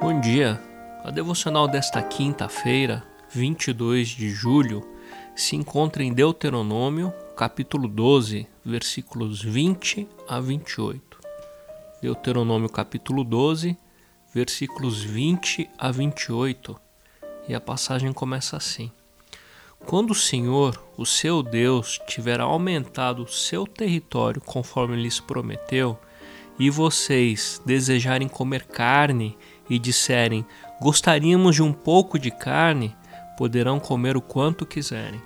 Bom dia. A devocional desta quinta-feira, 22 de julho, se encontra em Deuteronômio, capítulo 12, versículos 20 a 28. Deuteronômio, capítulo 12, versículos 20 a 28. E a passagem começa assim: Quando o Senhor, o seu Deus, tiver aumentado o seu território conforme lhes prometeu, e vocês desejarem comer carne e disserem: Gostaríamos de um pouco de carne, poderão comer o quanto quiserem.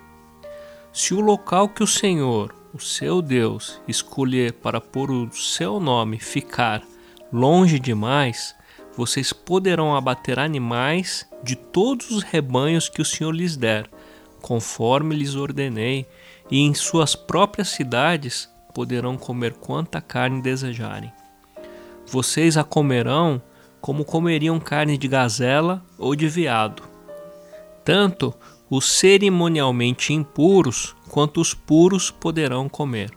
Se o local que o Senhor, o seu Deus, escolher para pôr o seu nome ficar longe demais, vocês poderão abater animais de todos os rebanhos que o Senhor lhes der, conforme lhes ordenei, e em suas próprias cidades poderão comer quanta carne desejarem. Vocês a comerão como comeriam carne de gazela ou de veado. Tanto os cerimonialmente impuros quanto os puros poderão comer.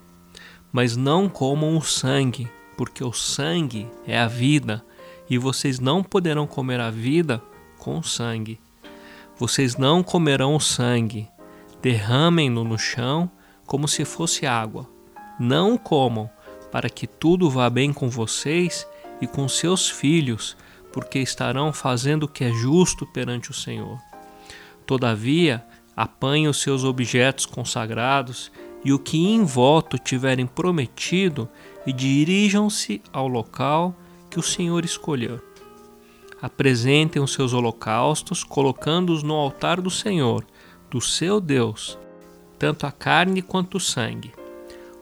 Mas não comam o sangue, porque o sangue é a vida, e vocês não poderão comer a vida com o sangue. Vocês não comerão o sangue, derramem-no no chão como se fosse água. Não comam, para que tudo vá bem com vocês e com seus filhos, porque estarão fazendo o que é justo perante o Senhor. Todavia, apanhem os seus objetos consagrados e o que em voto tiverem prometido e dirijam-se ao local que o Senhor escolheu. Apresentem os seus holocaustos, colocando-os no altar do Senhor, do seu Deus, tanto a carne quanto o sangue.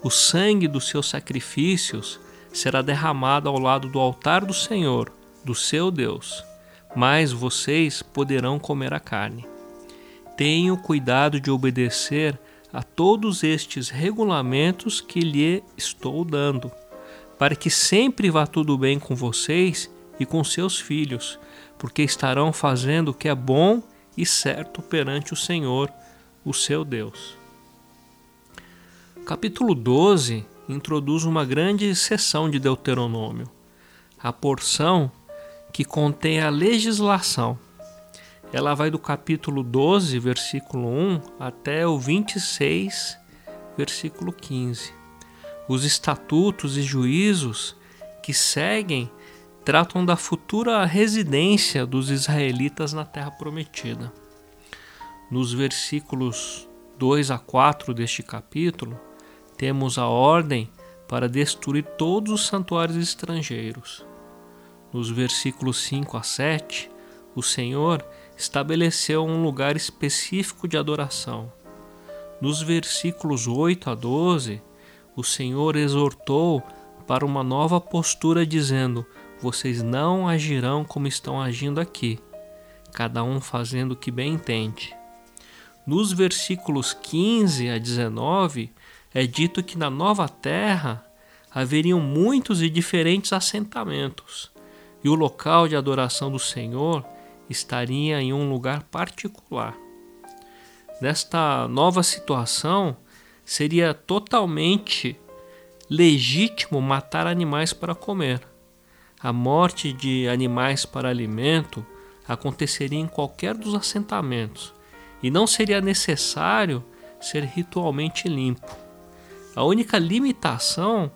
O sangue dos seus sacrifícios será derramado ao lado do altar do Senhor, do seu Deus, mas vocês poderão comer a carne. Tenham cuidado de obedecer a todos estes regulamentos que lhe estou dando, para que sempre vá tudo bem com vocês e com seus filhos, porque estarão fazendo o que é bom e certo perante o Senhor, o seu Deus. Capítulo 12 introduz uma grande seção de Deuteronômio, a porção que contém a legislação. Ela vai do capítulo 12, versículo 1, até o 26, versículo 15. Os estatutos e juízos que seguem tratam da futura residência dos israelitas na terra prometida. Nos versículos 2 a 4 deste capítulo, temos a ordem para destruir todos os santuários estrangeiros. Nos versículos 5 a 7, o Senhor estabeleceu um lugar específico de adoração. Nos versículos 8 a 12, o Senhor exortou para uma nova postura, dizendo: Vocês não agirão como estão agindo aqui, cada um fazendo o que bem entende. Nos versículos 15 a 19, é dito que na nova terra haveriam muitos e diferentes assentamentos, e o local de adoração do Senhor estaria em um lugar particular. Nesta nova situação, seria totalmente legítimo matar animais para comer. A morte de animais para alimento aconteceria em qualquer dos assentamentos e não seria necessário ser ritualmente limpo. A única limitação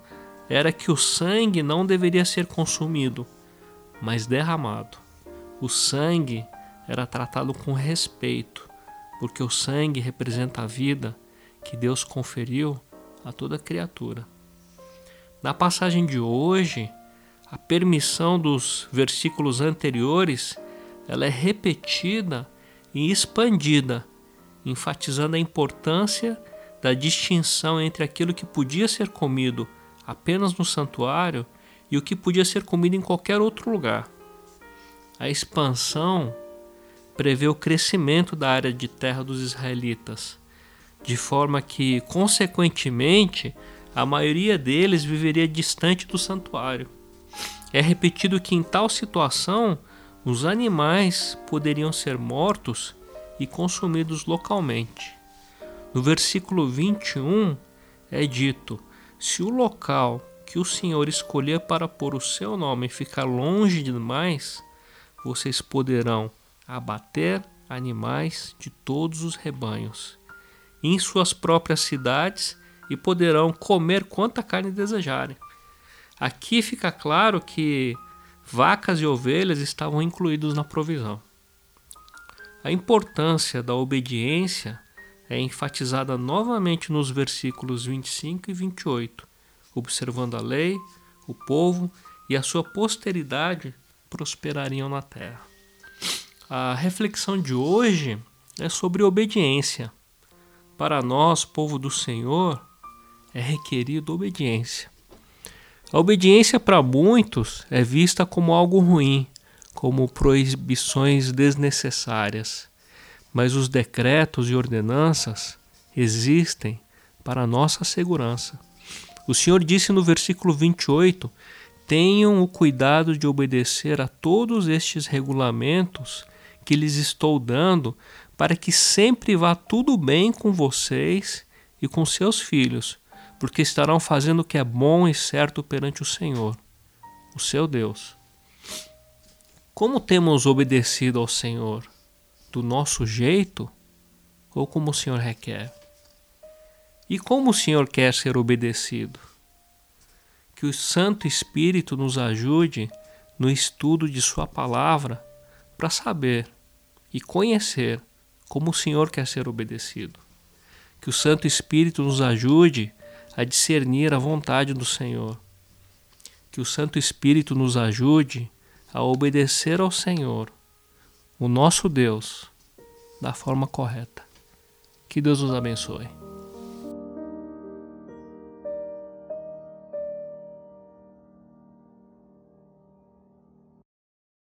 era que o sangue não deveria ser consumido, mas derramado. O sangue era tratado com respeito, porque o sangue representa a vida que Deus conferiu a toda criatura. Na passagem de hoje, a permissão dos versículos anteriores, ela é repetida e expandida, enfatizando a importância da distinção entre aquilo que podia ser comido apenas no santuário e o que podia ser comido em qualquer outro lugar. A expansão prevê o crescimento da área de terra dos israelitas, de forma que, consequentemente, a maioria deles viveria distante do santuário. É repetido que, em tal situação, os animais poderiam ser mortos e consumidos localmente. No versículo 21 é dito: Se o local que o Senhor escolher para pôr o seu nome ficar longe demais, vocês poderão abater animais de todos os rebanhos em suas próprias cidades e poderão comer quanta carne desejarem. Aqui fica claro que vacas e ovelhas estavam incluídos na provisão. A importância da obediência é enfatizada novamente nos versículos 25 e 28, observando a lei, o povo e a sua posteridade prosperariam na terra. A reflexão de hoje é sobre obediência. Para nós, povo do Senhor, é requerido obediência. A obediência para muitos é vista como algo ruim, como proibições desnecessárias, mas os decretos e ordenanças existem para nossa segurança. O Senhor disse no versículo 28: Tenham o cuidado de obedecer a todos estes regulamentos que lhes estou dando, para que sempre vá tudo bem com vocês e com seus filhos, porque estarão fazendo o que é bom e certo perante o Senhor, o seu Deus. Como temos obedecido ao Senhor? Do nosso jeito ou como o Senhor requer? E como o Senhor quer ser obedecido? Que o Santo Espírito nos ajude no estudo de Sua palavra para saber e conhecer como o Senhor quer ser obedecido. Que o Santo Espírito nos ajude a discernir a vontade do Senhor. Que o Santo Espírito nos ajude a obedecer ao Senhor, o nosso Deus, da forma correta. Que Deus nos abençoe.